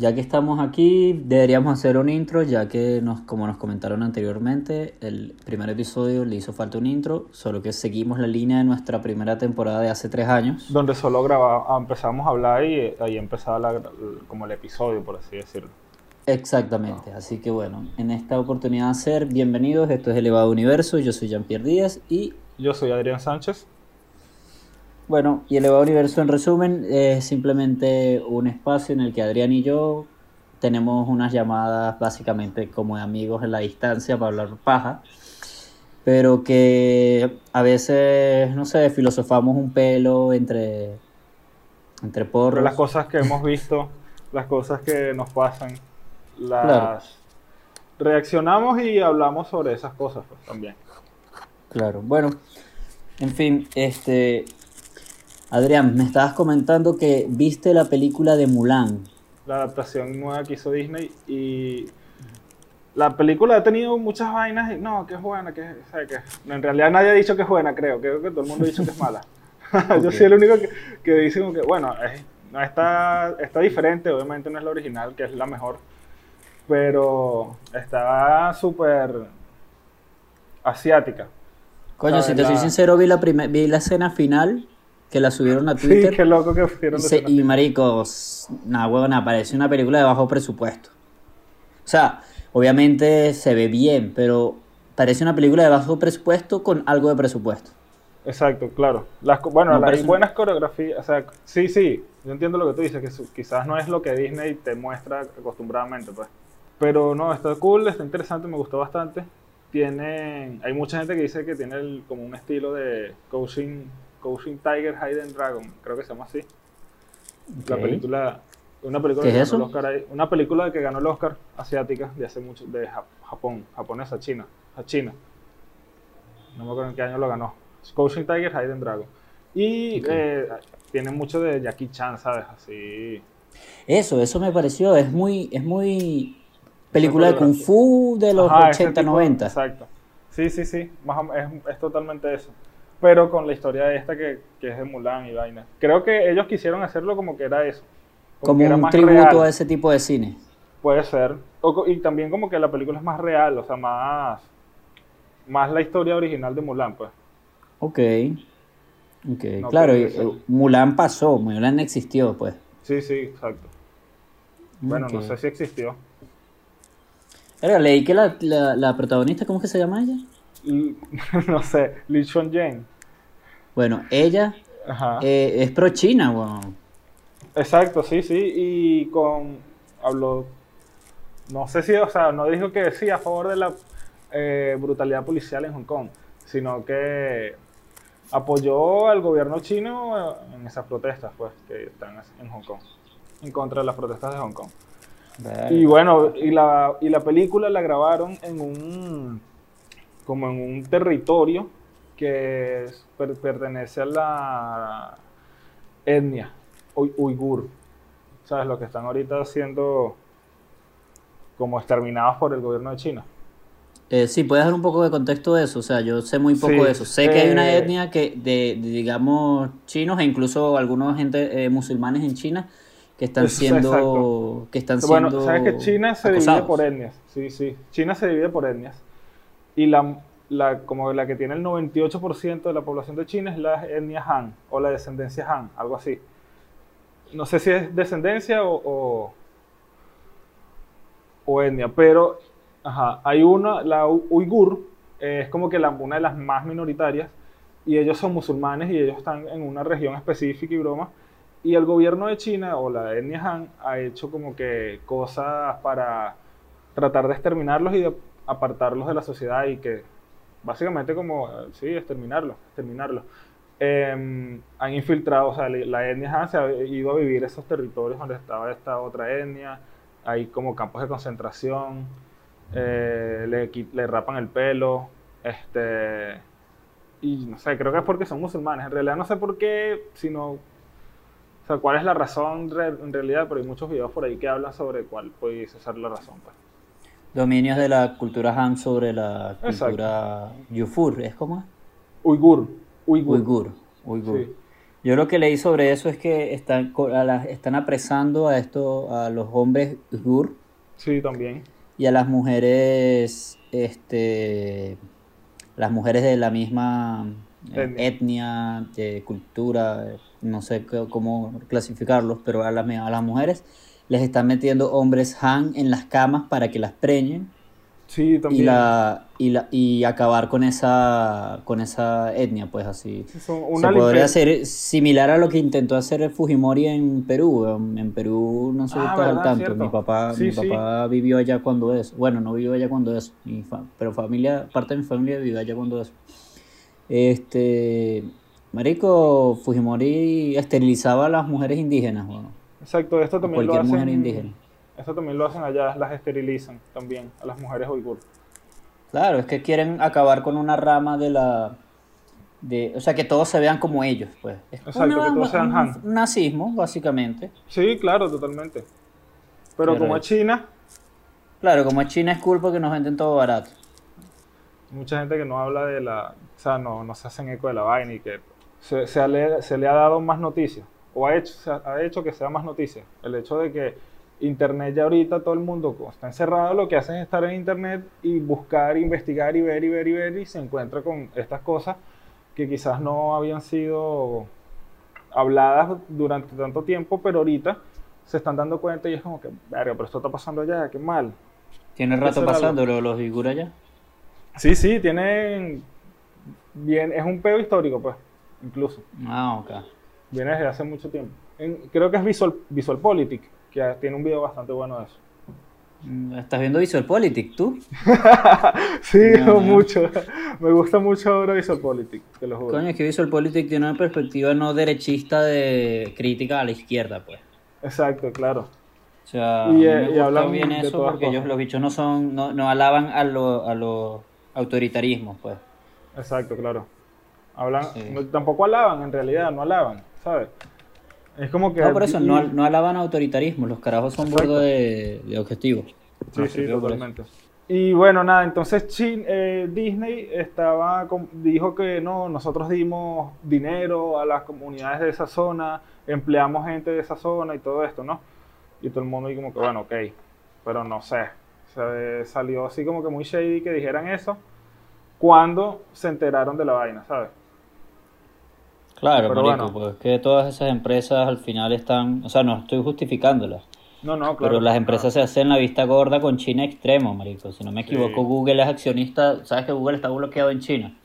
Ya que estamos aquí, deberíamos hacer un intro, ya que nos, como nos comentaron anteriormente, el primer episodio le hizo falta un intro, solo que seguimos la línea de nuestra primera temporada de hace tres años. Donde solo grababa, empezamos a hablar y ahí empezaba la- como el episodio, por así decirlo. Exactamente, así que bueno, en esta oportunidad de ser bienvenidos, esto es Elevado Universo, yo soy Jean-Pierre Díaz y Yo soy Adrián Sánchez. Bueno, y Elevado Universo en resumen es simplemente un espacio en el que Adrián y yo tenemos unas llamadas básicamente como de amigos en la distancia para hablar paja, pero que a veces, no sé, filosofamos un pelo entre, entre Pero porros. las cosas que hemos visto, las cosas que nos pasan, las Claro. reaccionamos y hablamos sobre esas cosas pues, también. Claro, bueno, en fin, este... Adrián, me estabas comentando que viste la película de Mulan. La adaptación nueva que hizo Disney y la película ha tenido muchas vainas y no, que es buena, que, o sea, que en realidad nadie ha dicho que es buena, creo, creo que todo el mundo ha dicho que es mala. Yo soy el único que, que dice como que, bueno, es- no está, está diferente, obviamente no es la original, que es la mejor, pero está súper asiática. Coño, si te soy sincero, vi la, vi la escena final que la subieron a Sí, Twitter. qué loco que fueron y, se- y maricos, nada, huevona, parece una película de bajo presupuesto. O sea, obviamente se ve bien, pero parece una película de bajo presupuesto con algo de presupuesto. Exacto, claro. Las, bueno, No las buenas coreografías, o sea, sí, sí, yo entiendo lo que tú dices, que su- quizás no es lo que Disney te muestra acostumbradamente, pues. Pero no, está cool, está interesante, me gustó bastante. Tienen, hay mucha gente que dice que tiene el- como un estilo de coaching, coaching Tiger, Hidden Dragon, creo que se llama así. La película, una película ¿Qué que es ganó el Oscar ahí- una película que ganó el Oscar asiática de hace mucho, de Ja- Japón, japonesa, China, a China. No me acuerdo en qué año lo ganó. Coaching Tiger, Hidden Dragon. Y Ok. eh, tiene mucho de Jackie Chan, ¿sabes? Así. Eso, eso me pareció, es muy, es muy película de Kung. Fu de los Ajá, ese 80, tipo- 90. Exacto. Sí, sí, sí. Más o- es, es totalmente eso. Pero con la historia esta que, que es de Mulan y vaina. Creo que ellos quisieron hacerlo como que era eso. Como era un más tributo real. a ese tipo de cine. Puede ser. O y también como que la película es más real, o sea, más, más la historia original de Mulan, pues. Ok. Ok, No, claro, pero y, eh, Mulan pasó, Mulan existió, pues. Sí, sí, exacto. Bueno, no sé si existió. Verga, leí que la, la, la protagonista, ¿cómo es que se llama ella? No sé, Lee Chun Jane. Bueno, ella Ajá. eh, es pro China, weón. Exacto, sí, sí. Y con. Habló. No sé si, o sea, no dijo que sí a favor de la eh, brutalidad policial en Hong Kong, sino que apoyó al gobierno chino en esas protestas, pues, que están en Hong Kong, en contra de las protestas de Hong Kong. Y bueno, y la, y la película la grabaron en un, como en un territorio que es- per- pertenece a la etnia uigur. ¿Sabes? Lo que están ahorita siendo como exterminados por el gobierno de China. Eh, sí, puedes dar un poco de contexto de eso. O sea, yo sé muy poco Sí, de eso. Sé que hay una eh, etnia que de, de, digamos, chinos e incluso algunos gente eh, musulmanes en China que están Es- siendo exacto. que están Bueno, siendo sabes que China se divide por etnias. Sí, sí. China se divide por etnias. Y la, la, como la que tiene el 98% de la población de China es la etnia Han o la descendencia Han, algo así. No sé si es descendencia o, o, o etnia, pero ajá, hay una, la uigur, eh, es como que la, una de las más minoritarias, y ellos son musulmanes y ellos están en una región específica y broma. Y el gobierno de China o la etnia Han ha hecho como que cosas para tratar de exterminarlos y de apartarlos de la sociedad y que básicamente como, sí, exterminarlos, exterminarlos. Eh, han infiltrado, o sea, la etnia Han se ha ido a vivir esos territorios donde estaba esta otra etnia, hay como campos de concentración, eh, le, le rapan el pelo, este, y no sé, creo que es porque son musulmanes, en realidad no sé por qué, sino, o sea, cuál es la razón en realidad, pero hay muchos videos por ahí que hablan sobre cuál puede ser la razón. Pues. Dominios de la cultura Han sobre la Exacto. cultura Yufur, ¿es como? Uigur, uigur. Uigur, uigur. Sí. Yo lo que leí sobre eso es que están, están apresando a esto, a los hombres gur. Sí, también. Y a las mujeres, este, las mujeres de la misma eh, etnia, de cultura, no sé cómo clasificarlos, pero a las, a las mujeres les están metiendo hombres Han en las camas para que las preñen Sí, también. Y, la, y, la, y acabar con esa, con esa etnia, pues así. Se podría hacer similar a lo que intentó hacer el Fujimori en Perú. En, Perú no sé si ah, al tanto. Mi papá, mi papá vivió allá cuando es. Bueno, no vivió allá cuando es, pero familia, parte de mi familia vivió allá cuando es. Este, Marico, Fujimori esterilizaba a las mujeres indígenas. Bueno, Exacto, esto también cualquier lo hacen... mujer indígena eso también lo hacen allá, las esterilizan también a las mujeres uigur. Claro, es que quieren acabar con una rama de la... De, o sea, que todos se vean como ellos, pues. Exacto, que todos sean Han. Un nazismo, básicamente. Sí, claro, totalmente. Pero, como es China... Claro, como es China es cool porque nos venden todo barato. Mucha gente que no habla de la... O sea, no, no se hacen eco de la vaina y que se, se, le, se le ha dado más noticias. O ha hecho, ha hecho que sea más noticia. El hecho de que Internet ya ahorita todo el mundo está encerrado, lo que hacen es estar en Internet y buscar, investigar y ver y ver y ver y se encuentra con estas cosas que quizás no habían sido habladas durante tanto tiempo, pero ahorita se están dando cuenta y es como que, verga, pero esto está pasando allá, qué mal. ¿Tiene rato pasando los figuras allá? Sí, sí, tienen... Bien, es un pedo histórico, pues, incluso. Ah, ok. Viene desde hace mucho tiempo. creo que es Visual, Visual Politic que tiene un video bastante bueno de eso. Mm, ¿Estás viendo Visual tú? sí, mucho. Me gusta mucho ahora Visual te lo juro. Coño, es que Visual tiene una perspectiva no derechista de crítica a la izquierda, pues. Exacto, claro. O sea, y, me gusta bien eso porque ellos, los bichos no son, no, no alaban a los a autoritarismos, pues. Exacto, claro. Hablan, tampoco alaban en realidad, no alaban, ¿sabes? Es como que... No, por eso, no, no alaban autoritarismo, los carajos son burdo de, de objetivos. Sí, sí, totalmente. Y bueno, nada, entonces eh, Disney estaba dijo que no, nosotros dimos dinero a las comunidades de esa zona, empleamos gente de esa zona y todo esto, ¿no? Y todo el mundo y como que, bueno, ok, pero no sé. Se salió así como que muy shady que dijeran eso cuando se enteraron de la vaina, ¿sabes? Claro, marico, pues que todas esas empresas al final están, o sea, no estoy justificándolas. No, no, claro. Pero las empresas se hacen la vista gorda con China extremo, marico. Si no me equivoco, Google es accionista, sabes que Google está bloqueado en China.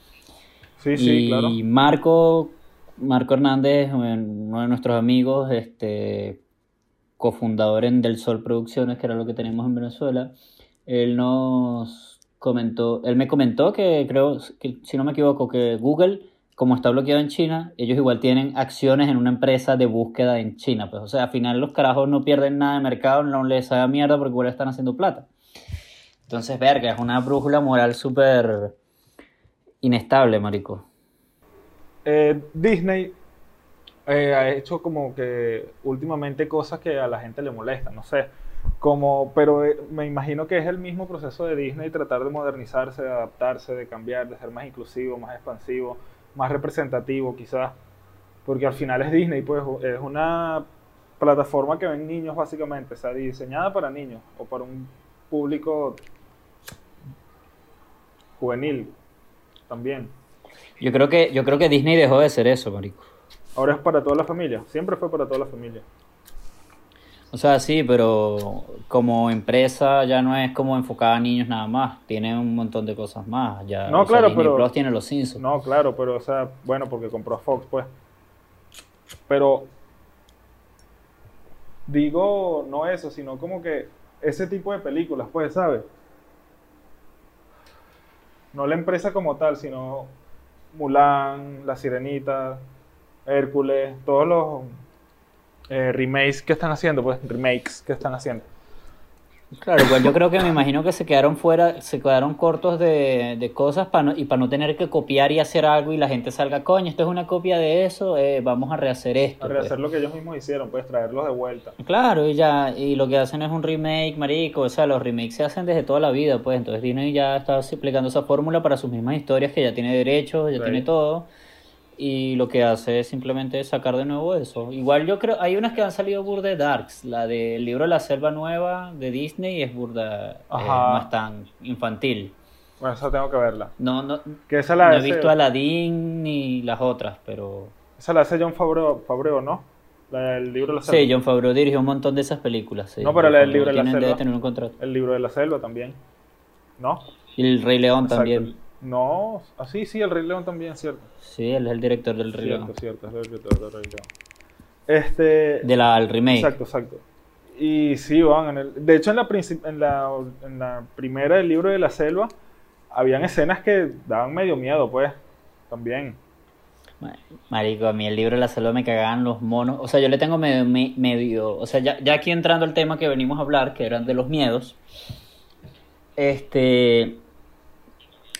Sí, sí, claro. Y Marco, Marco Hernández, uno de nuestros amigos, este cofundador en Del Sol Producciones, que era lo que tenemos en Venezuela, él nos comentó, él me comentó que creo, que, si no me equivoco, que Google como está bloqueado en China, ellos igual tienen acciones en una empresa de búsqueda en China. Pues, o sea, al final los carajos no pierden nada de mercado, no les haga mierda porque igual están haciendo plata. Entonces, verga, es una brújula moral súper inestable, marico. Eh, Disney eh, ha hecho como que últimamente cosas que a la gente le molestan, no sé. Como, pero eh, me imagino que es el mismo proceso de Disney tratar de modernizarse, de adaptarse, de cambiar, de ser más inclusivo, más expansivo más representativo quizás, porque al final es Disney, pues es una plataforma que ven niños básicamente, o sea, diseñada para niños o para un público juvenil también. Yo creo que yo creo que Disney dejó de ser eso, marico. Ahora es para toda la familia, siempre fue para toda la familia. O sea, sí, pero como empresa ya no es como enfocada a niños nada más. Tiene un montón de cosas más. Ya, no, claro, pero. Plus tiene los Simpsons. No, claro, pero, o sea, bueno, porque compró Fox, pues. Pero. Digo, no eso, sino como que ese tipo de películas, pues, ¿sabes? No la empresa como tal, sino Mulan, La Sirenita, Hércules, todos los eh, remakes que están haciendo, pues remakes que están haciendo. Claro, pues yo creo que me imagino que se quedaron fuera, se quedaron cortos de, cosas para y para no tener que copiar y hacer algo y la gente salga, coño, esto es una copia de eso, eh, vamos a rehacer esto. A rehacer pues". lo que ellos mismos hicieron, pues traerlos de vuelta. Claro, y ya, y lo que hacen es un remake, marico, o sea, los remakes se hacen desde toda la vida, pues entonces Disney ya está aplicando esa fórmula para sus mismas historias que ya tiene derechos, ya tiene todo y lo que hace es simplemente sacar de nuevo eso. Igual yo creo, hay unas que han salido burda darks, la del libro de la selva nueva de Disney es burda, eh, no es tan infantil. Bueno, esa tengo que verla. No, no, que esa la no he visto Aladdin ni las otras, pero... Esa la hace John Favreau, ¿no? La del libro de la selva. Sí, John Favreau dirigió un montón de esas películas. Sí. No, pero la del libro de la selva. tener un contrato. El libro de la selva también. ¿No? Y el Rey León también. No, así ah, sí, el Rey León también, cierto. Sí, él es el director del Rey León. Cierto, es el director del Rey León. Este... De la, el remake. Exacto, exacto. Y sí, van, en el, de hecho en la, en, la, en la primera del libro de la selva habían escenas que daban medio miedo, pues, también. Marico, a mí el libro de la selva me cagaban los monos. O sea, yo le tengo medio, medio o sea, ya, ya aquí entrando al tema que venimos a hablar, que eran de los miedos. Este,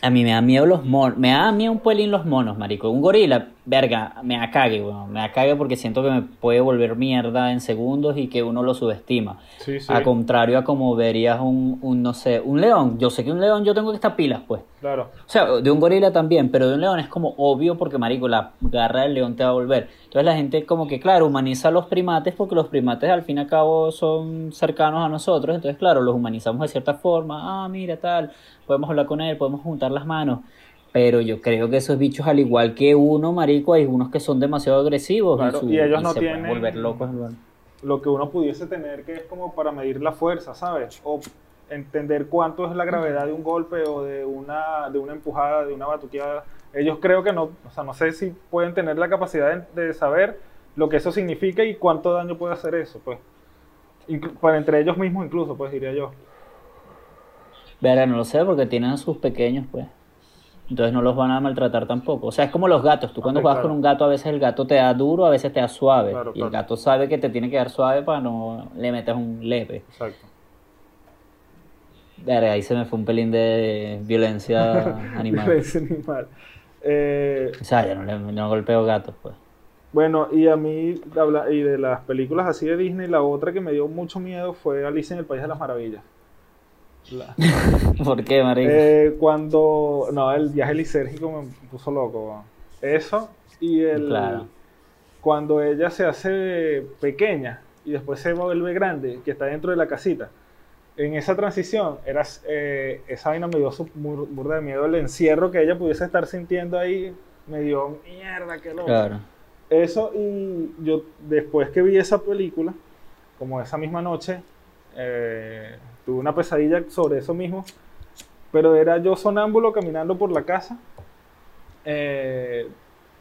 a mí me da miedo los monos. Me da miedo un pelín los monos, marico. Un gorila, verga, me acague, weón. Me acague porque siento que me puede volver mierda en segundos y que uno lo subestima. Sí, sí. A contrario a como verías un, un, no sé, un león. Yo sé que un león yo tengo que estar pilas, pues. Claro. O sea, de un gorila también, pero de un león es como obvio porque, marico, la garra del león te va a volver. Entonces la gente como que, claro, humaniza a los primates porque los primates al fin y al cabo son cercanos a nosotros. Entonces, claro, los humanizamos de cierta forma. Ah, mira, tal. Podemos hablar con él, podemos juntar las manos. Pero yo creo que esos bichos, al igual que uno, marico, hay unos que son demasiado agresivos y, ellos no tienen volver locos. Lo que uno pudiese tener que es como para medir la fuerza, ¿sabes? O entender cuánto es la gravedad de un golpe o de una, de una empujada, de una batuqueada. Ellos creo que no, o sea, no sé si pueden tener la capacidad de, saber lo que eso significa y cuánto daño puede hacer eso, pues. para entre ellos mismos incluso, pues diría yo. Verá, no lo sé, porque tienen a sus pequeños, pues. Entonces no los van a maltratar tampoco. O sea, es como los gatos. Tú cuando juegas con un gato, a veces el gato te da duro, a veces te da suave. y el gato sabe que te tiene que dar suave para no le metas un leve. Exacto. ahí se me fue un pelín de violencia animal. violencia animal. Eh, o sea, yo no, le, no golpeo gatos, pues. Bueno, y a mí, y de las películas así de Disney, la otra que me dio mucho miedo fue Alice en el País de las Maravillas. ¿Por qué, María? Eh, cuando. No, el viaje lisérgico me puso loco. Eso y el. Cuando ella se hace pequeña y después se vuelve grande, que está dentro de la casita. En esa transición, era, eh, esa vaina me dio su burda de miedo. El encierro que ella pudiese estar sintiendo ahí me dio mierda, qué loco. Claro. Eso, y yo después que vi esa película, como esa misma noche, eh, tuve una pesadilla sobre eso mismo, pero era yo sonámbulo caminando por la casa, eh,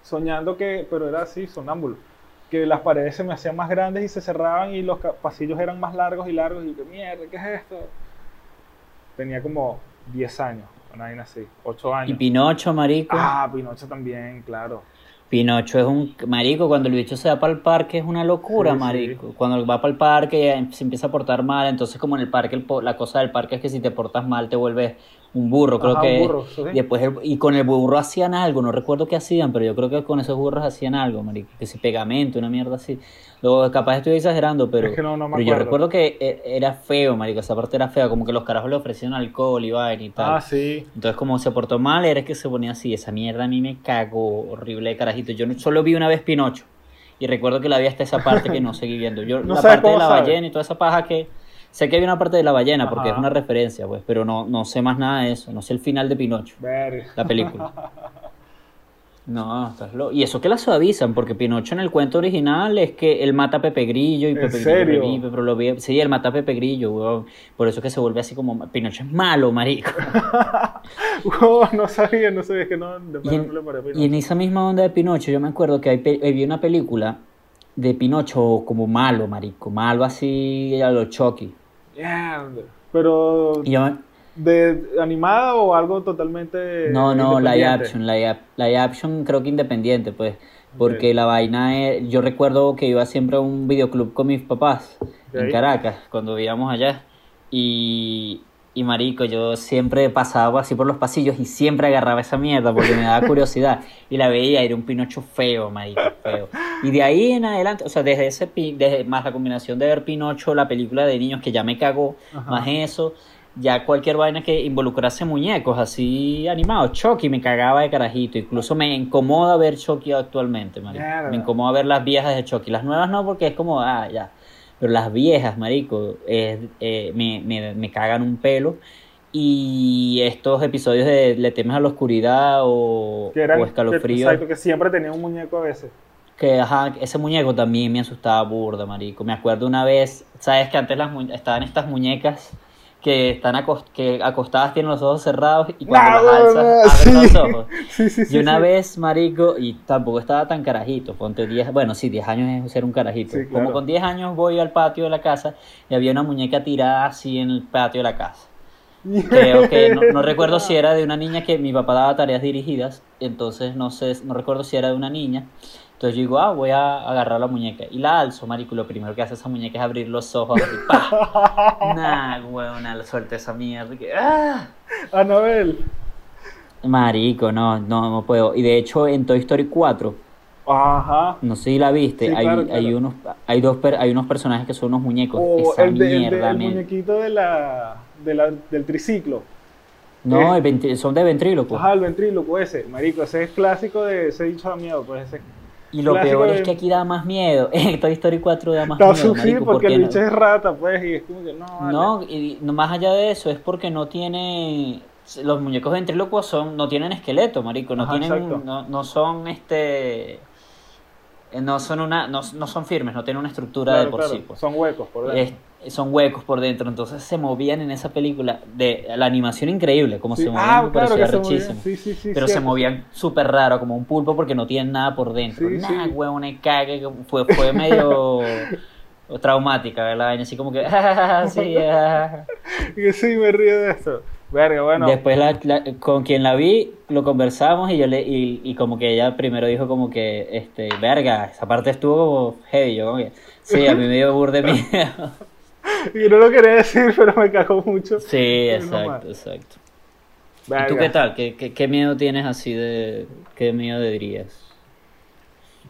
soñando que, pero era así, sonámbulo, que las paredes se me hacían más grandes y se cerraban y los pasillos eran más largos y largos y que mierda, ¿qué es esto? Tenía como 10 años, una así, 8 años. ¿Y Pinocho, marico? Ah, Pinocho también, claro. Pinocho es un marico, cuando el bicho se va para el parque es una locura, marico. Cuando va para el parque se empieza a portar mal, entonces como en el parque la cosa del parque es que si te portas mal te vuelves un burro, creo que. burro, y, después y con el burro hacían algo, no recuerdo qué hacían, pero yo creo que con esos burros hacían algo, marico, que si pegamento, una mierda así. Luego, capaz estoy exagerando, pero, pero yo recuerdo que e, era feo, marico, esa parte era fea, como que los carajos le ofrecían alcohol y vaina y tal. Ah, sí. Entonces, como se portó mal, era que se ponía así, esa mierda a mí me cagó horrible de carajito. Yo solo vi una vez Pinocho y recuerdo que la vi hasta esa parte que no seguí viendo. Yo, la parte de la ballena y toda esa paja que Sé que hay una parte de la ballena porque es una referencia, pues, pero no, no sé más nada de eso. No sé el final de Pinocho. La película. No, estás loco. Y eso que la suavizan, porque Pinocho en el cuento original es que él mata a Pepe Grillo y Pepe Grillo revive, pero lo ve... Sí, él mata a Pepe Grillo, weón. Por eso que se vuelve así como. Pinocho es malo, marico. no sabía, no sabía, que no, de y, en, no le y en esa misma onda de Pinocho, yo me acuerdo que hay, vi una película de Pinocho como malo, marico. Malo así a lo Chucky. Pero. ¿De animada o algo totalmente.? No, no, live action. Live, action creo que independiente, pues. Porque la vaina es. Yo recuerdo que iba siempre a un videoclub con mis papás en Caracas, cuando vivíamos allá. Y, y marico, yo siempre pasaba así por los pasillos y siempre agarraba esa mierda porque me daba curiosidad. y la veía, era un Pinocho feo, marico, feo. Y de ahí en adelante, o sea, desde ese desde, más la combinación de ver Pinocho, la película de niños que ya me cagó, más eso, ya cualquier vaina que involucrase muñecos así animados, Chucky me cagaba de carajito, incluso me incomoda ver Chucky actualmente, marico. Me incomoda ver las viejas de Chucky, las nuevas no porque es como, ah, ya, pero las viejas, marico, es- eh, me, me, me cagan un pelo. Y estos episodios de Le temes a la oscuridad o, Que eran, o escalofrío. exacto, que siempre tenía un muñeco a veces. Que ajá, ese muñeco también me asustaba burda, marico. Me acuerdo una vez, sabes que antes las estaban estas muñecas que están acos- que acostadas tienen los ojos cerrados y cuando Nah, las alzas huevón, abren sí. los ojos. Sí, sí. Y una vez, marico, y tampoco estaba tan carajito, ponte 10, bueno, sí, 10 años es ser un carajito. Sí, Como claro. con 10 años voy al patio de la casa y había una muñeca tirada así en el patio de la casa. Creo que no, no recuerdo si era de una niña que mi papá daba tareas dirigidas, entonces no sé, no recuerdo si era de una niña. Entonces yo digo, ah, voy a agarrar la muñeca y la alzo, marico. y Lo primero que hace esa muñeca es abrir los ojos y ¡pa! Nah, huevona, la suerte esa mierda. que- ¡ah! Anabel. Marico, no, no, no puedo. Y de hecho, en Toy Story 4, Ajá. no sé si la viste, Sí, hay, claro, hay claro. unos, hay dos, per- hay unos personajes que son unos muñecos. O esa el, de- el de- mierda, el muñequito de la, de la- del triciclo. No, Eh. el ventri- son de ventríloco. Ajá, el ventríloco ese. Marico, ese es clásico de ese dicho da miedo. Pues ese. Y lo Clásico peor de- es que aquí da más miedo. En Toy Story 4 da más Está miedo, sí, marico, porque el no- bicho es rata, pues. Y es como que no, vale. No, y no más allá de eso, es porque no tiene. Los muñecos ventrílocos son, no tienen esqueleto, marico. No Ajá, tienen. No, no son este. eh, No son una. No, no son firmes, no tienen una estructura Claro, de por claro, sí. pues. Son huecos por dentro. Es- son huecos por dentro. Entonces se movían en esa película. De la animación increíble, como Sí. se movían, Ah, claro parecía que se movían. Sí, sí. Pero se cierto. movían súper raro, como un pulpo, porque no tienen nada por dentro. Y cague, que Fue, fue medio traumática, ¿verdad? vaina, Así como que, "Ah, sí, ah". Sí, me río de eso. Verga, bueno. Después la- la- con quien la vi, lo conversamos y yo le, y, y como que ella primero dijo como que, este, verga, esa parte estuvo como heavy, yo como que, sí, a mí me dio burde miedo. Y no lo quería decir, pero me cagó mucho. Sí, exacto, exacto. ¿Y tú qué tal? ¿Qué, qué, qué miedo tienes así de, qué miedo dirías?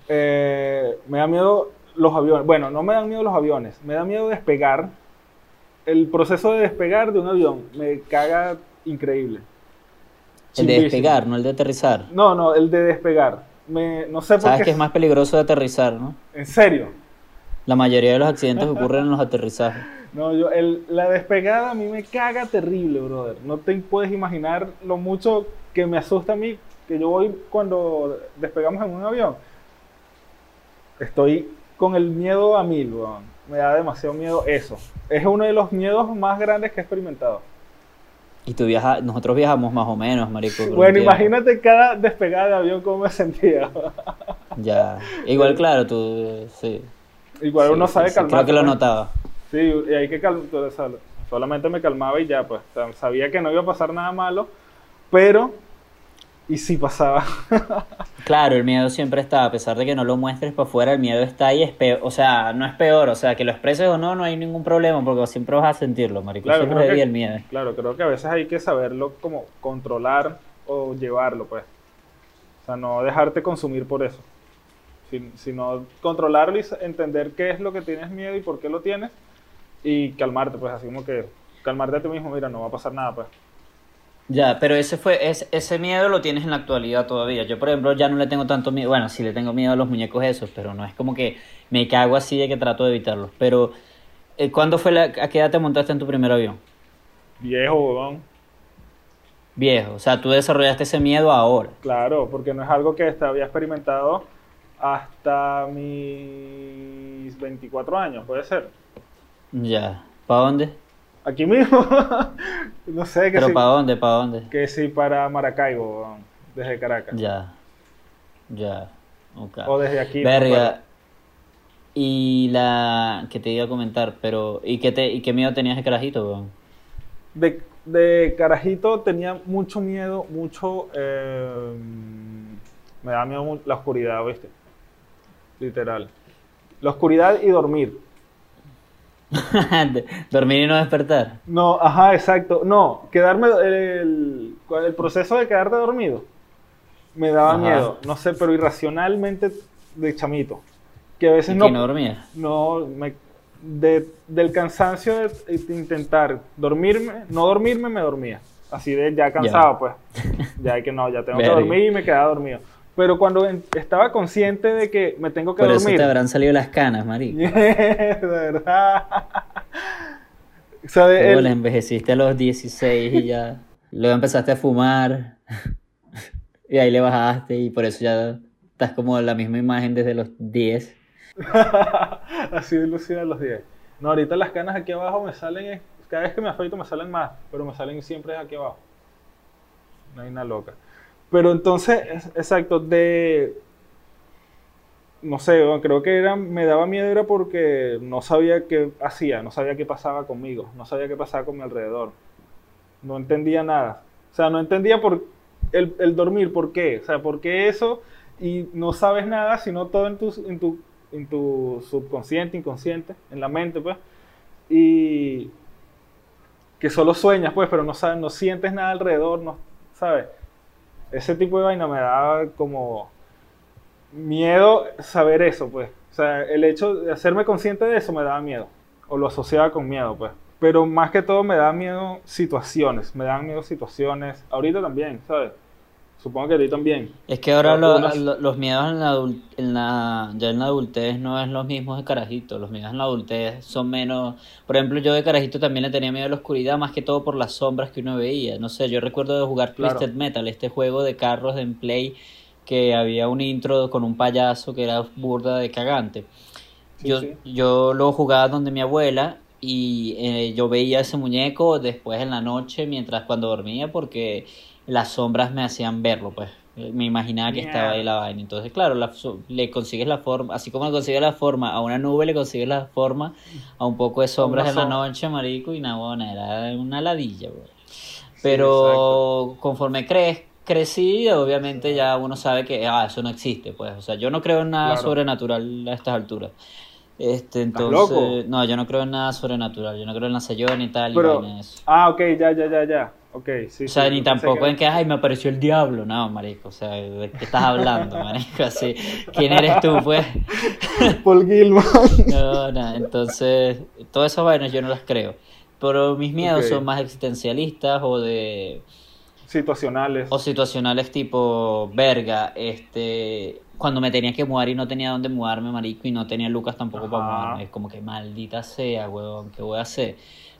Eh, me da miedo los aviones. Bueno, no me dan miedo los aviones. Me da miedo despegar. El proceso de despegar de un avión me caga increíble. El de despegar, no el de aterrizar. No, no, el de despegar. Me, no sé por Sabes qué. que es más peligroso de aterrizar, ¿no? En serio. La mayoría de los accidentes ocurren en los aterrizajes. No, yo, el, la despegada a mí me caga terrible, brother. No te puedes imaginar lo mucho que me asusta a mí, que yo voy cuando despegamos en un avión. Estoy con el miedo a mil, weón. Me da demasiado miedo eso. Es uno de los miedos más grandes que he experimentado. Y tú viajas, nosotros viajamos más o menos, marico. Bueno, imagínate cada despegada de avión cómo me sentía. Ya. Igual, claro, tú, sí. Igual Sí, uno sabe sí, calmar. Creo que lo notaba. Sí, y hay que calmar. Solamente me calmaba y ya, pues. Sabía que no iba a pasar nada malo, pero. Y sí pasaba. Claro, el miedo siempre está, a pesar de que no lo muestres para afuera, el miedo está ahí, es peor, o sea, no es peor, o sea, que lo expreses o no, no hay ningún problema, porque siempre vas a sentirlo, marico, Claro, siempre que- el miedo. Claro, creo que a veces hay que saberlo como controlar o llevarlo, pues. O sea, no dejarte consumir por eso. Sin- Sino controlarlo y entender qué es lo que tienes miedo y por qué lo tienes. Y calmarte, pues, así como que calmarte a ti mismo, mira, no va a pasar nada, pues. Ya, pero ese fue, ese, ese miedo lo tienes en la actualidad todavía. Yo, por ejemplo, ya no le tengo tanto miedo, bueno, sí le tengo miedo a los muñecos esos, pero no es como que me cago así de que trato de evitarlos. Pero, eh, ¿cuándo fue la, a qué edad te montaste en tu primer avión? Viejo, weón. Viejo, o sea, tú desarrollaste ese miedo ahora. Claro, porque no es algo que había experimentado hasta mis 24 años, puede ser. Ya, ¿para dónde? Aquí mismo. no sé, que Pero ¿para dónde? ¿Para dónde? que sí para Maracaibo, desde Caracas. Ya, ya, ok. O desde aquí. Verga. Y la que te iba a comentar, pero ¿y qué te y qué miedo tenías de carajito, weón? De, de carajito tenía mucho miedo, mucho... eh, me da miedo la oscuridad, ¿viste? Literal. La oscuridad y dormir. Dormir y no despertar. No, ajá, exacto. No, quedarme... El, el proceso de quedarte dormido me daba Ajá. miedo. No sé, pero irracionalmente de chamito. Que a veces ¿Y no... que no dormías? No, me, de, del cansancio de, intentar dormirme, no dormirme, me dormía. Así de ya cansado, pues. Ya que no, ya tengo que dormir y me quedaba dormido. Pero cuando estaba consciente de que me tengo que dormir. Por eso te habrán salido las canas, marico. de verdad. o sea, de, le envejeciste a los 16 y ya. Luego empezaste a fumar. y ahí le bajaste y por eso ya estás como la misma imagen desde los 10. Así de lucida a los 10. No, ahorita las canas aquí abajo me salen, cada vez que me afeito me salen más, pero me salen siempre aquí abajo. No hay una loca. Pero entonces, exacto, de. No sé, creo que era, me daba miedo era porque no sabía qué hacía, no sabía qué pasaba conmigo, no sabía qué pasaba con mi alrededor. No entendía nada. O sea, no entendía por el, el dormir, por qué. O sea, por qué eso y no sabes nada, sino todo en tu, en tu, en tu subconsciente, inconsciente, en la mente, pues. Y que solo sueñas, pues, pero no sabes, no sientes nada alrededor, no, ¿sabes? Ese tipo de vaina me daba como miedo saber eso, pues. O sea, el hecho de hacerme consciente de eso me daba miedo. O lo asociaba con miedo, pues. Pero más que todo me daba miedo situaciones. Me daban miedo situaciones. Ahorita también, ¿sabes? Supongo que a ti también. Es que ahora los miedos en la, en la, ya en la adultez no es los mismos de carajito. Los miedos en la adultez son menos... Por ejemplo, yo de carajito también le tenía miedo a la oscuridad, más que todo por las sombras que uno veía. No sé, yo recuerdo de jugar Twisted Metal, este juego de carros en Play, que había un intro con un payaso que era burda de cagante. yo, yo lo jugaba donde mi abuela y eh, yo veía ese muñeco después en la noche mientras cuando dormía porque las sombras me hacían verlo, pues. Me imaginaba que estaba ahí la vaina. Entonces, claro, le consigues la forma, así como le consigues la forma a una nube, le consigues la forma a un poco de sombras en la noche, marico, y nada, era una ladilla, Pero conforme crees, crecí, obviamente ya uno sabe que ah, eso no existe, pues. O sea, yo no creo en nada sobrenatural a estas alturas. Este, entonces, no, yo no creo en nada sobrenatural, yo no creo en la sellón y tal. y eso. Ah, ok, ya, ya, ya, ya. Ok, sí. O sea, ni tampoco en que, ay, me apareció el diablo. No, marico, o sea, ¿de qué estás hablando, marico? Así, ¿quién eres tú, pues? Paul Gilman. no, no, entonces, todas esas vainas yo no las creo. Pero mis miedos son más existencialistas o de... Situacionales. O situacionales tipo, verga, este... Cuando me tenía que mudar y no tenía dónde mudarme, marico, y no tenía Lucas tampoco para mudarme. Es como que maldita sea, weón, ¿qué voy a hacer?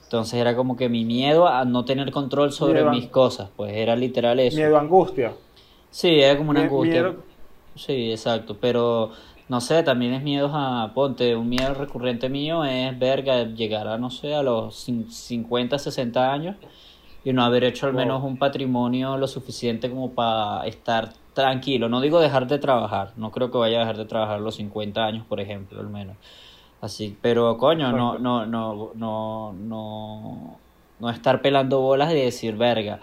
Entonces era como que mi miedo a no tener control sobre mis cosas, pues era literal eso. Miedo, angustia. Sí, era como una angustia. Sí, exacto, pero no sé, también es miedo a, ponte, un miedo recurrente mío es verga, llegar a, no sé, a los 50, 60 años y no haber hecho al menos un patrimonio lo suficiente como para estar tranquilo. No digo dejar de trabajar, no creo que vaya a dejar de trabajar los 50 años, por ejemplo, al menos Así, pero coño, no, no, no, no, no, no estar pelando bolas y decir, verga,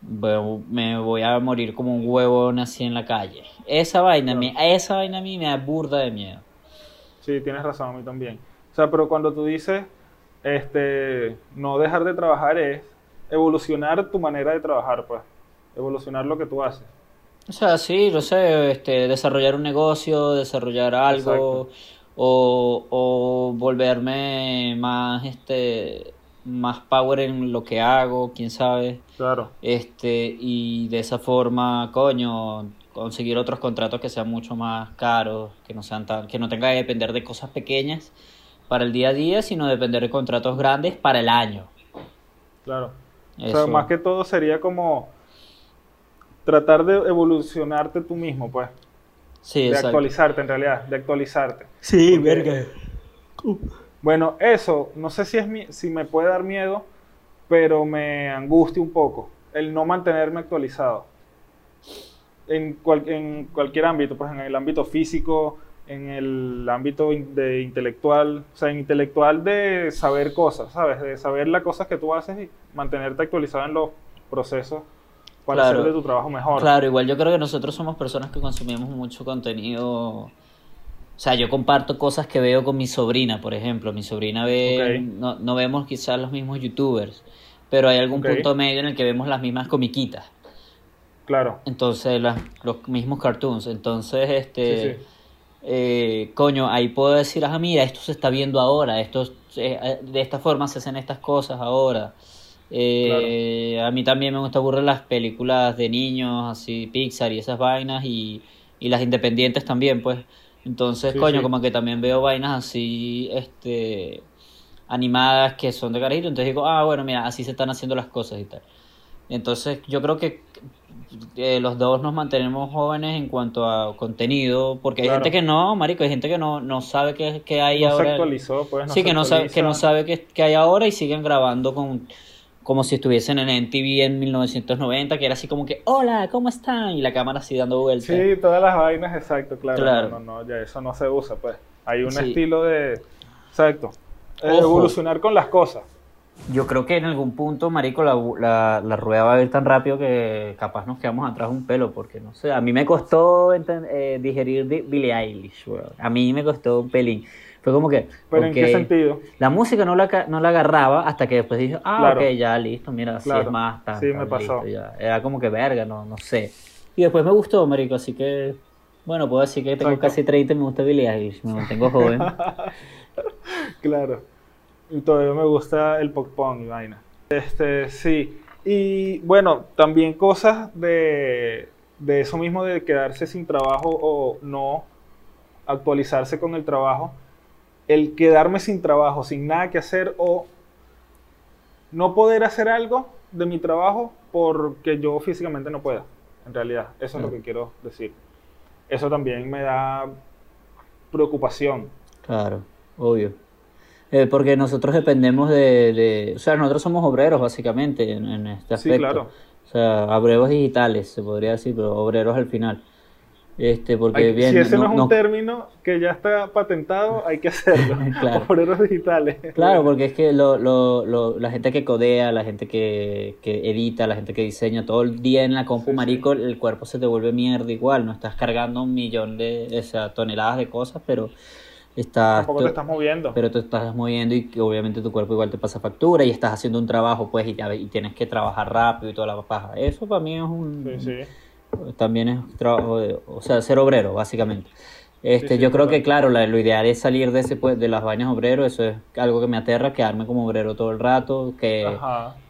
me voy a morir como un huevo nací en la calle. Esa vaina, esa vaina a mí me da burda de miedo. Sí, tienes razón, a mí también. O sea, pero cuando tú dices, este, no dejar de trabajar es evolucionar tu manera de trabajar, pues. Evolucionar lo que tú haces. O sea, sí, no sé, este, desarrollar un negocio, desarrollar algo, o, o volverme más este más power en lo que hago, quién sabe. Claro. Este, y de esa forma, coño, conseguir otros contratos que sean mucho más caros, que no sean tan, que no tenga que depender de cosas pequeñas para el día a día, sino depender de contratos grandes para el año. Claro. O sea, más que todo sería como tratar de evolucionarte tú mismo, pues de actualizarte en realidad, de actualizarte. Sí, verga. Bueno, eso, no sé si, es si me puede dar miedo, pero me angustia un poco el no mantenerme actualizado. En, en cualquier ámbito, pues en el ámbito físico, en el ámbito de intelectual, o sea, en intelectual de saber cosas, ¿sabes? De saber las cosas que tú haces y mantenerte actualizado en los procesos para hacer de tu trabajo mejor. Claro, igual yo creo que nosotros somos personas que consumimos mucho contenido. O sea, yo comparto cosas que veo con mi sobrina, por ejemplo. Mi sobrina ve, no, no, vemos quizás los mismos youtubers, pero hay algún punto medio en el que vemos las mismas comiquitas. Claro. Entonces, los mismos cartoons. Entonces, este... eh, coño, ahí puedo decir, ah, mira, esto se está viendo ahora, esto, eh, de esta forma se hacen estas cosas ahora. Eh, A mí también me gusta aburrir las películas de niños, así Pixar y esas vainas, y, y las independientes también, pues. Entonces, coño, como que también veo vainas así, este, animadas que son de carajito, entonces digo, ah, bueno, mira, así se están haciendo las cosas y tal. Entonces, yo creo que eh, los dos nos mantenemos jóvenes en cuanto a contenido, porque hay gente que no, marico, hay gente que no, no sabe qué, hay no ahora. Se actualizó, pues, no sí, que no sabe, que no sabe qué, hay ahora y siguen grabando con como si estuviesen en NTV en 1990, que era así como que, hola, ¿cómo están? Y la cámara así dando vueltas. Sí, todas las vainas, exacto, claro. No, no, ya eso no se usa, pues. Hay un estilo de... Exacto. Evolucionar con las cosas. Yo creo que en algún punto, marico, la, la, rueda va a ir tan rápido que capaz nos quedamos atrás un pelo, porque no sé, a mí me costó eh, digerir Billie Eilish, a mí me costó un pelín. Fue como que. ¿Pero en qué sentido? La música no la, no la agarraba hasta que después dije, ah, ok, ya listo, mira, así es más. sí, me pasó. Era como que verga, no, no sé. Y después me gustó, Marico, así que. Bueno, puedo decir que tengo casi 30 y me gusta Billie Eilish, me mantengo joven. claro. Y todavía me gusta el pop pong y vaina. Este, sí. Y bueno, también cosas de, de eso mismo de quedarse sin trabajo o no actualizarse con el trabajo el quedarme sin trabajo, sin nada que hacer o no poder hacer algo de mi trabajo porque yo físicamente no pueda, en realidad. Eso es lo que quiero decir. Eso también me da preocupación. Claro, obvio. Eh, porque nosotros dependemos de, O sea, nosotros somos obreros, básicamente, en, este aspecto. Sí, claro. O sea, obreros digitales, se podría decir, pero obreros al final. Este, porque bien, si ese no, es un término que ya está patentado, hay que hacerlo. claro. Obreros digitales. Claro, porque es que lo, lo, lo, la gente que codea, la gente que, que, edita, la gente que diseña todo el día en la compu, marico, el cuerpo se te vuelve mierda igual. No estás cargando un millón de o toneladas de cosas, pero estás... Tampoco te estás moviendo. Pero te estás moviendo y obviamente tu cuerpo igual te pasa factura y estás haciendo un trabajo, pues, y, y tienes que trabajar rápido y toda la paja. Eso para mí es un... Sí, sí también es trabajo de, o sea, ser obrero, básicamente. Este, yo creo que, claro, lo ideal es salir de ese pues, de las vainas obreros, eso es algo que me aterra, quedarme como obrero todo el rato, que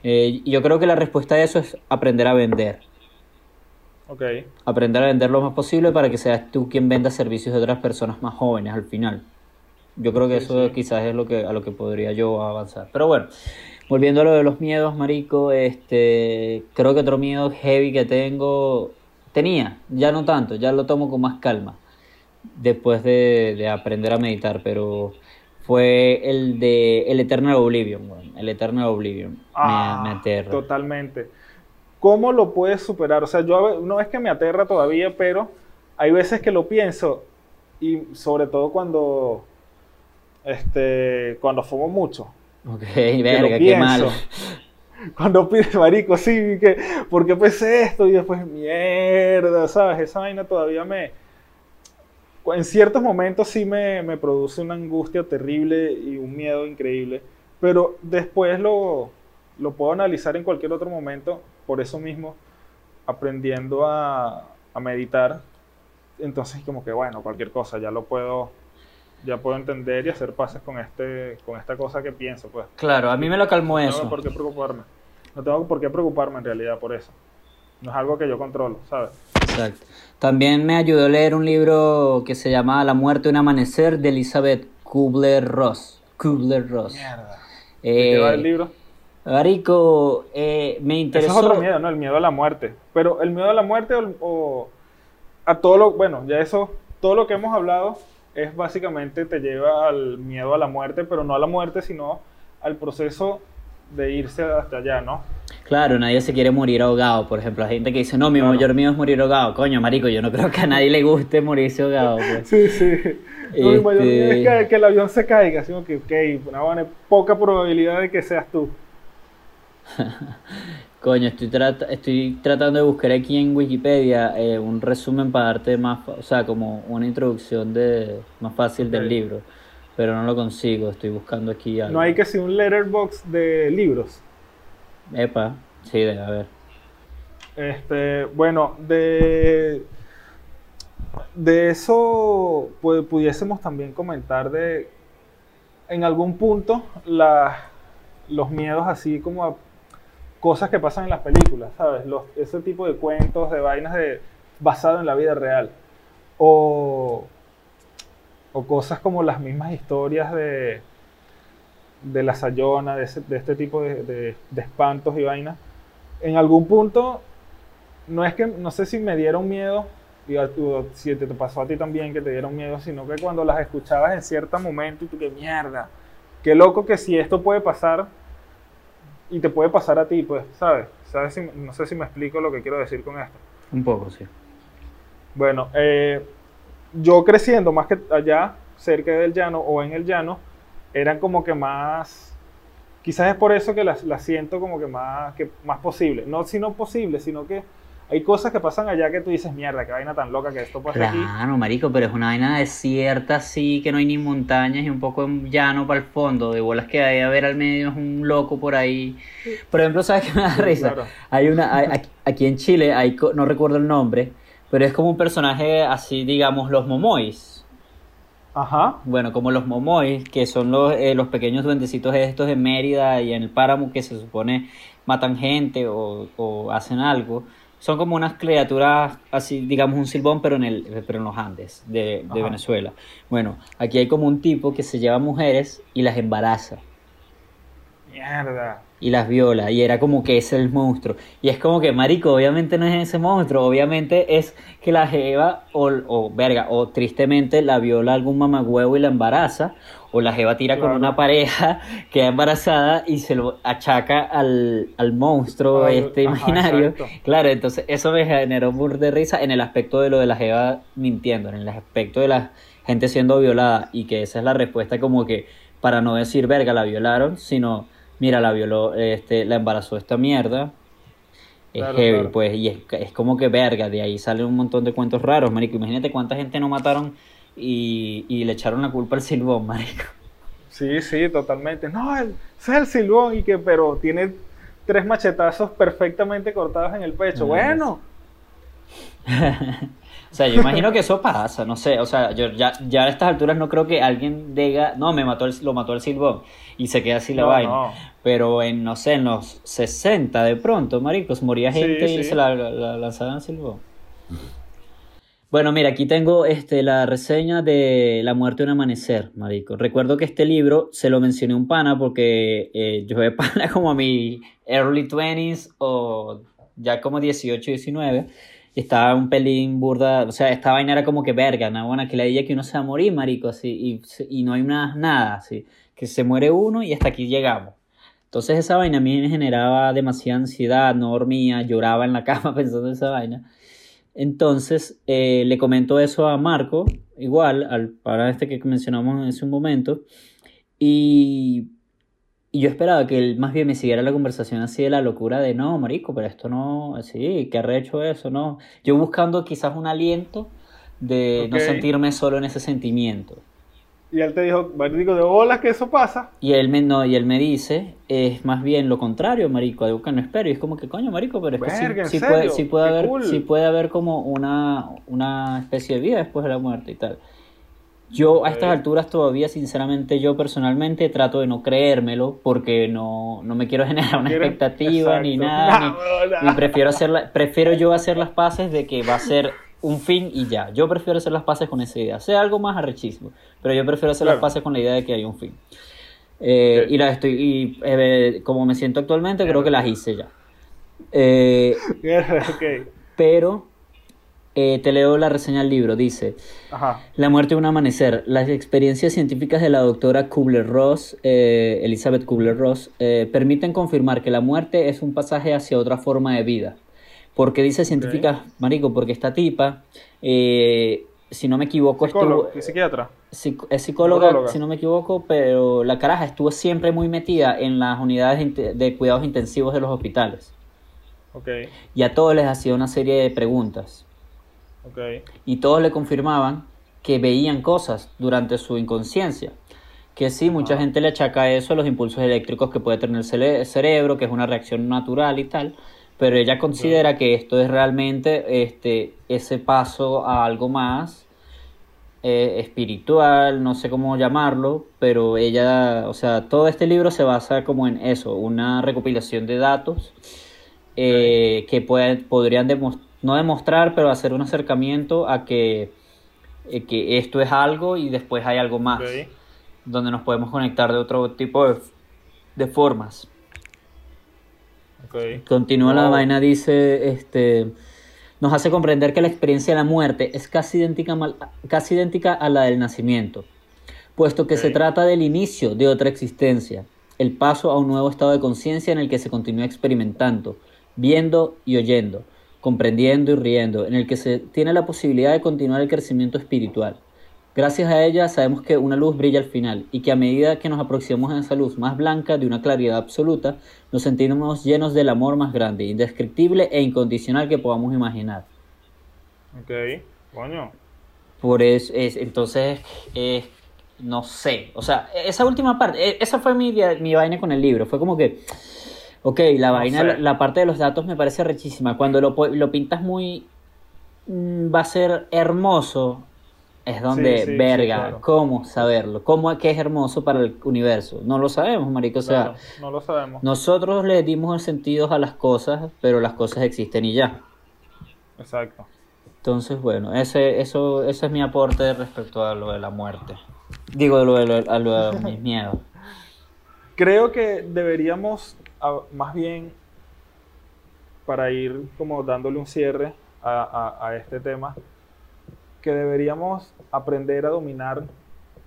eh, yo creo que la respuesta a eso es aprender a vender. Okay. Aprender a vender lo más posible para que seas tú quien venda servicios de otras personas más jóvenes al final. Yo creo que eso quizás es lo que, a lo que podría yo avanzar. Pero bueno, volviendo a lo de los miedos, marico, este, creo que otro miedo heavy que tengo tenía, ya no tanto, ya lo tomo con más calma después de, aprender a meditar, pero fue el de el Eternal Oblivion, el Eternal Oblivion. me, ah, aterra. Totalmente. ¿Cómo lo puedes superar? O sea, yo no es que me aterra todavía, pero hay veces que lo pienso y sobre todo cuando este cuando fumo mucho. Ok, verga, qué mal cuando pides marico, sí, que, ¿por qué pensé esto? Y después, mierda, ¿sabes? Esa vaina todavía me... En ciertos momentos sí me, me produce una angustia terrible y un miedo increíble, pero después lo, lo puedo analizar en cualquier otro momento, por eso mismo, aprendiendo a, a meditar. Entonces, como que bueno, cualquier cosa, ya lo puedo ya puedo entender y hacer pases con este con esta cosa que pienso pues claro a mí me lo calmó eso no tengo por qué preocuparme no tengo por qué preocuparme en realidad por eso no es algo que yo controlo sabes exacto también me ayudó a leer un libro que se llama La muerte un amanecer de Elizabeth Kubler Ross Kubler Ross mierda eh, ¿qué va el libro Marico, eh, me interesó. Eso es otro miedo, ¿no? El miedo a la muerte. Pero el miedo a la muerte o, o a todo lo. Bueno, ya eso, todo lo que hemos hablado es básicamente te lleva al miedo a la muerte, pero no a la muerte, sino al proceso de irse hasta allá, ¿no? Claro, nadie se quiere morir ahogado, por ejemplo. Hay gente que dice, no, mi mayor miedo es morir ahogado. Coño, marico, yo no creo que a nadie le guste morirse ahogado. Pues. sí, sí. mi mayor miedo es este que, el avión se caiga. Así que, ok, una poca probabilidad de que seas tú. Coño, estoy, estoy tratando de buscar aquí en Wikipedia eh, un resumen para darte más, o sea, como una introducción de más fácil del libro, pero no lo consigo, estoy buscando aquí algo. No hay que ser un letterbox de libros. Epa, sí, debe haber. Este, bueno, de de eso pues, pudiésemos también comentar de, en algún punto, los miedos así como a cosas que pasan en las películas, ¿sabes? Los, ese tipo de cuentos, de vainas de, basado en la vida real. O, o cosas como las mismas historias de, de la Sayona, de, este tipo de, de, espantos y vainas. En algún punto, no es que, no sé si me dieron miedo, y si te pasó a ti también que te dieron miedo, sino que cuando las escuchabas en cierto momento y tú, qué mierda, qué loco que si esto puede pasar y te puede pasar a ti, pues, ¿sabes? ¿Sabes no sé si me explico lo que quiero decir con esto. Un poco, sí. Bueno, eh, yo creciendo más que allá, cerca del llano o en el llano, eran como que más, quizás es por eso que las, siento como que más, que más posible. No sino posible, sino que hay cosas que pasan allá que tú dices, mierda, qué vaina tan loca que esto pasa aquí. Claro, marico, pero es una vaina desierta así, que no hay ni montañas y un poco llano para el fondo, de bolas que hay a ver al medio es un loco por ahí. Por ejemplo, ¿sabes qué me da risa? Hay una, aquí en Chile, hay, no recuerdo el nombre, pero es como un personaje así, digamos, los momois. Ajá. Bueno, como los momois, que son los, eh, los pequeños duendecitos estos de Mérida y en el páramo que se supone matan gente o, hacen algo. Son como unas criaturas, así, digamos, un silbón, pero en, el, pero en los Andes de, de Venezuela. Bueno, aquí hay como un tipo que se lleva mujeres y las embaraza. Mierda y las viola y era como que es el monstruo. Y es como que marico obviamente no es ese monstruo obviamente es que la jeva o, o verga o tristemente la viola algún mamagüevo y la embaraza o la jeva tira con una pareja queda embarazada y se lo achaca al, al monstruo este imaginario. claro entonces eso me generó un de risa en el aspecto de lo de la jeva mintiendo en el aspecto de la gente siendo violada y que esa es la respuesta como que para no decir verga la violaron sino mira, la violó, este, la embarazó esta mierda. Es heavy, pues, y es, es, como que verga, de ahí salen un montón de cuentos raros, marico. Imagínate cuánta gente no mataron y, y le echaron la culpa al silbón, marico. Sí, sí, totalmente. No, ese es el silbón y que, pero tiene tres machetazos perfectamente cortados en el pecho. bueno. O sea, yo imagino que eso pasa, no sé, o sea, yo ya, ya a estas alturas no creo que alguien diga, no, me mató el, lo mató el silbón y se queda así la vaina. Pero en, no sé, en los 60 de pronto, maricos, moría gente y se la, lanzaban al silbón. Bueno, mira, aquí tengo este, la reseña de La muerte de un amanecer, marico. Recuerdo que este libro se lo mencioné un pana porque eh, yo de pana como a mi early 20s o ya como 18, 19 estaba un pelín burda, o sea, esta vaina era como que verga, ¿no? Bueno, que le dije que uno se va a morir, marico, así, y, y no hay nada, nada, así, que se muere uno y hasta aquí llegamos. Entonces esa vaina a mí me generaba demasiada ansiedad, no dormía, lloraba en la cama pensando en esa vaina. Entonces eh, le comento eso a Marco, igual, al para este que mencionamos en ese momento, y y yo esperaba que él más bien me siguiera la conversación así de la locura de no, marico, pero esto no, así, que ha hecho eso, no. Yo buscando quizás un aliento de no sentirme solo en ese sentimiento. Y él te dijo, marico, de hola que eso pasa. Y él me, no, y él me dice, es más bien lo contrario, marico, algo que no espero. Y es como que, coño, marico, pero es que sí, puede, sí puede haber, sí puede haber como una, una especie de vida después de la muerte y tal. Yo a estas alturas todavía, sinceramente, yo personalmente trato de no creérmelo porque no, no me quiero generar una expectativa ni nada. ni, prefiero, hacer prefiero yo hacer las paces de que va a ser un fin y ya. Yo prefiero hacer las paces con esa idea. Sea algo más arrechismo, pero yo prefiero hacer las paces con la idea de que hay un fin. Eh, y la estoy y eh, como me siento actualmente, creo que las hice ya. Eh, pero eh, te leo la reseña del libro. Dice: La muerte de un amanecer. Las experiencias científicas de la doctora Kubler-Ross, eh, Elizabeth Kubler-Ross, eh, permiten confirmar que la muerte es un pasaje hacia otra forma de vida. porque dice científica, marico? Porque esta tipa, si no me equivoco, estuvo. psiquiatra? es psicóloga, si no me equivoco, pero la caraja estuvo siempre muy metida en las unidades de cuidados intensivos de los hospitales. Okay. Y a todos les hacía una serie de preguntas. Y todos le confirmaban que veían cosas durante su inconsciencia. Que sí, mucha ah. gente le achaca eso a los impulsos eléctricos que puede tener el cerebro, que es una reacción natural y tal. pero ella considera que esto es realmente este, ese paso a algo más eh, espiritual, no sé cómo llamarlo, pero ella, o sea, todo este libro se basa como en eso, una recopilación de datos eh, que pueden, podrían no demostrar, pero hacer un acercamiento a que, eh, que esto es algo y después hay algo más, donde nos podemos conectar de otro tipo de, de formas. Continúa la vaina, dice, este, nos hace comprender que la experiencia de la muerte es casi idéntica, casi idéntica a la del nacimiento, puesto que se trata del inicio de otra existencia, el paso a un nuevo estado de conciencia en el que se continúa experimentando, viendo y oyendo, comprendiendo y riendo, en el que se tiene la posibilidad de continuar el crecimiento espiritual. Gracias a ella sabemos que una luz brilla al final y que a medida que nos aproximamos a esa luz más blanca de una claridad absoluta, nos sentimos llenos del amor más grande, indescriptible e incondicional que podamos imaginar. Ok, coño. Por eso, es, entonces, no sé, o sea, esa última parte, e, esa fue mi, mi vaina con el libro, fue como que, ok, la vaina, la, parte de los datos me parece rechísima, cuando lo, lo pintas muy, mm, va a ser hermoso, es donde, verga, ¿cómo saberlo? ¿Cómo es que es hermoso para el universo? No lo sabemos, marico. O sea, no lo sabemos. Nosotros le dimos el sentido a las cosas, pero las cosas existen y ya. Exacto. Entonces, bueno, ese, eso, ese es mi aporte respecto a lo de la muerte. Digo, lo de, a lo de mis miedos. Creo que deberíamos, más bien, para ir como dándole un cierre a, a este tema, que deberíamos aprender a dominar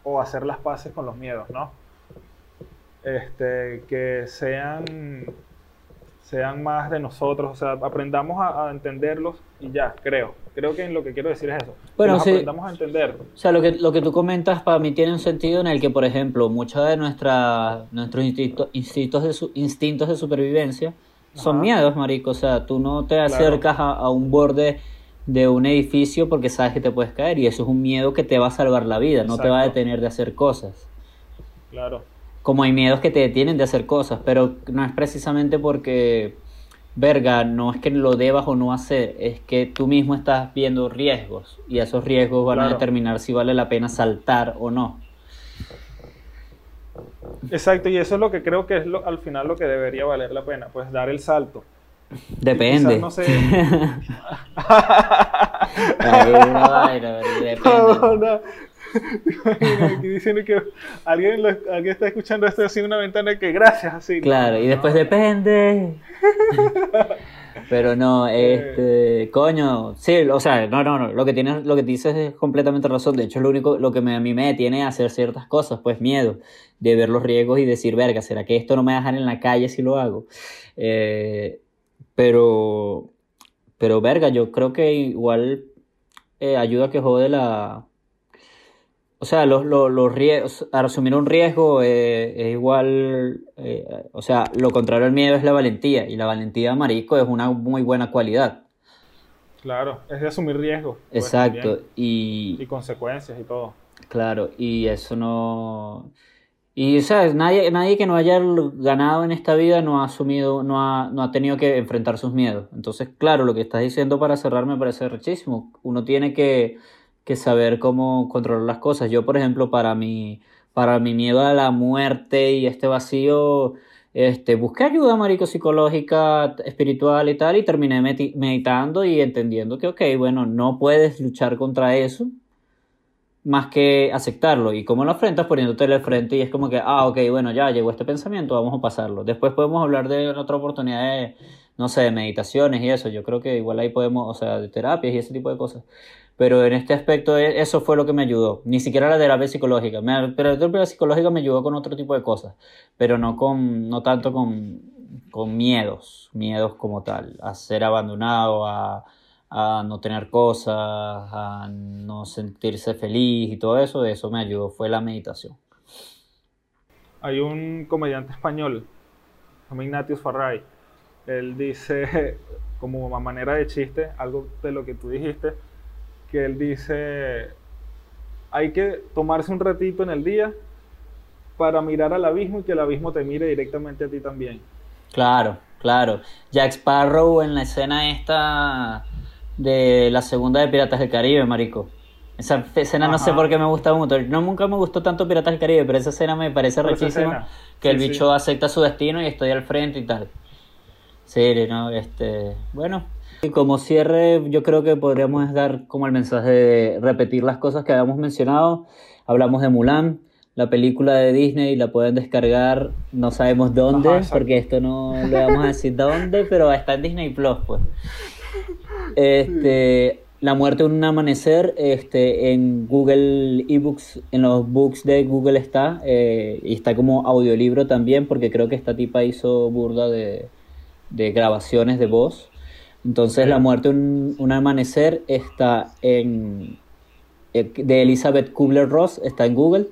o hacer las paces con los miedos, ¿no? Este, que sean, sean más de nosotros, o sea, aprendamos a, entenderlos y ya, creo. Creo que lo que quiero decir es eso. Bueno, sí. aprendamos a entender. O sea, lo que, lo que tú comentas para mí tiene un sentido en el que, por ejemplo, muchos de nuestra, nuestros instintos, de, instintos de supervivencia son miedos, marico. O sea, tú no te acercas a un borde de un edificio porque sabes que te puedes caer y eso es un miedo que te va a salvar la vida, no te va a detener de hacer cosas. Claro. Como hay miedos que te detienen de hacer cosas, pero no es precisamente porque, verga, no es que lo debas o no hacer, es que tú mismo estás viendo riesgos y esos riesgos van a determinar si vale la pena saltar o no. Exacto, y eso es lo que creo que es lo, al final lo que debería valer la pena, pues dar el salto. Depende. no sé. depende. aquí diciendo que alguien, alguien está escuchando esto así en una ventana que gracias así. Claro, y después depende. Pero no, este, coño, sí, o sea, no, no, no, lo que tienes, lo que dices es completamente razón. De hecho, lo único, lo que a mí me detiene a hacer ciertas cosas, pues miedo de ver los riesgos y decir, verga, ¿será que esto no me dejan en la calle si lo hago? Eh, pero, pero verga, yo creo que igual eh, ayuda a que jode la... O sea, los, los, los riesgos, asumir un riesgo eh, es igual, eh, o sea, lo contrario al miedo es la valentía, y la valentía, marico, es una muy buena cualidad. Claro, es de asumir riesgos. Pues, Exacto, y... Y consecuencias y todo. Claro, y eso no... Y, ¿sabes? Nadie, nadie que no haya ganado en esta vida no ha asumido, no ha, no ha tenido que enfrentar sus miedos. Entonces, claro, lo que estás diciendo para cerrar me parece rechísimo. Uno tiene que, que saber cómo controlar las cosas. Yo, por ejemplo, para mi, para mi miedo a la muerte y este vacío, este, busqué ayuda, marico, psicológica, espiritual y tal, y terminé meditando y entendiendo que, ok, bueno, no puedes luchar contra eso más que aceptarlo. ¿Y cómo lo afrentas? Poniéndote al frente y es como que, ah, ok, bueno, ya llegó este pensamiento, vamos a pasarlo. Después podemos hablar de otra oportunidad de, no sé, de meditaciones y eso. Yo creo que igual ahí podemos, o sea, de terapias y ese tipo de cosas. Pero en este aspecto e, eso fue lo que me ayudó. Ni siquiera la terapia psicológica. pero la terapia psicológica me ayudó con otro tipo de cosas. Pero no, con, no tanto con, con miedos, miedos como tal. A ser abandonado, a a no tener cosas, a no sentirse feliz y todo eso, eso me ayudó, fue la meditación. Hay un comediante español, Ignatius Farray, él dice, como manera de chiste, algo de lo que tú dijiste, que él dice, hay que tomarse un ratito en el día para mirar al abismo y que el abismo te mire directamente a ti también. Claro. Claro. Jack Sparrow en la escena esta de la segunda de Piratas del Caribe, marico. Esa escena no sé por qué me gusta mucho. No, nunca me gustó tanto Piratas del Caribe, pero esa escena me parece rechísima. Que el bicho acepta su destino y estoy al frente y tal. Sí, no, este. Bueno. Y como cierre, yo creo que podríamos dar como el mensaje de repetir las cosas que habíamos mencionado. Hablamos de Mulan, la película de Disney, la pueden descargar, no sabemos dónde, porque esto no le vamos a decir dónde, pero está en Disney Plus, pues. Este, La muerte en un amanecer, este, en Google eBooks, en los books de Google está, eh, y está como audiolibro también, porque creo que esta tipa hizo burda de, grabaciones de voz. Entonces, La muerte en un amanecer está en eh, de Elizabeth Kubler-Ross, está en Google.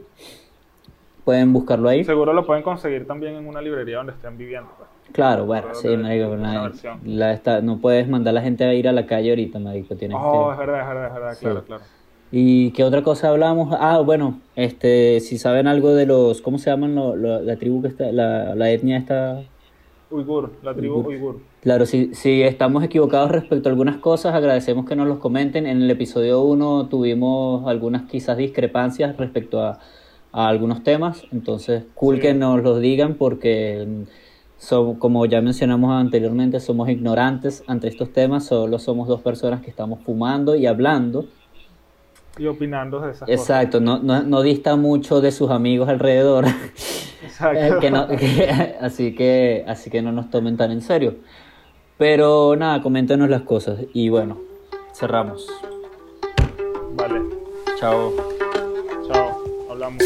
Pueden buscarlo ahí. Seguro lo pueden conseguir también en una librería donde estén viviendo. Pues. Claro, bueno, sí, marico, la, no puedes mandar a la gente a ir a la calle ahorita, marico. Tienes oh, es verdad, es verdad, es verdad, claro, claro. ¿Y qué otra cosa hablamos? Ah, bueno, este, si saben algo de los, ¿cómo se llaman la tribu que está, la, la etnia está Uigur, la tribu Uigur. Claro, si, si estamos equivocados respecto a algunas cosas, agradecemos que nos los comenten. En el episodio 1 tuvimos algunas quizás discrepancias respecto a, algunos temas, entonces cool que nos los digan porque como ya mencionamos anteriormente, somos ignorantes ante estos temas, solo somos dos personas que estamos fumando y hablando. Y opinando de esas Exacto, cosas. no, no, no dista mucho de sus amigos alrededor. Eh, así, que, así que no nos tomen tan en serio. Pero nada, coméntenos las cosas. Y bueno, cerramos. Vale. Chao. Chao. Hablamos.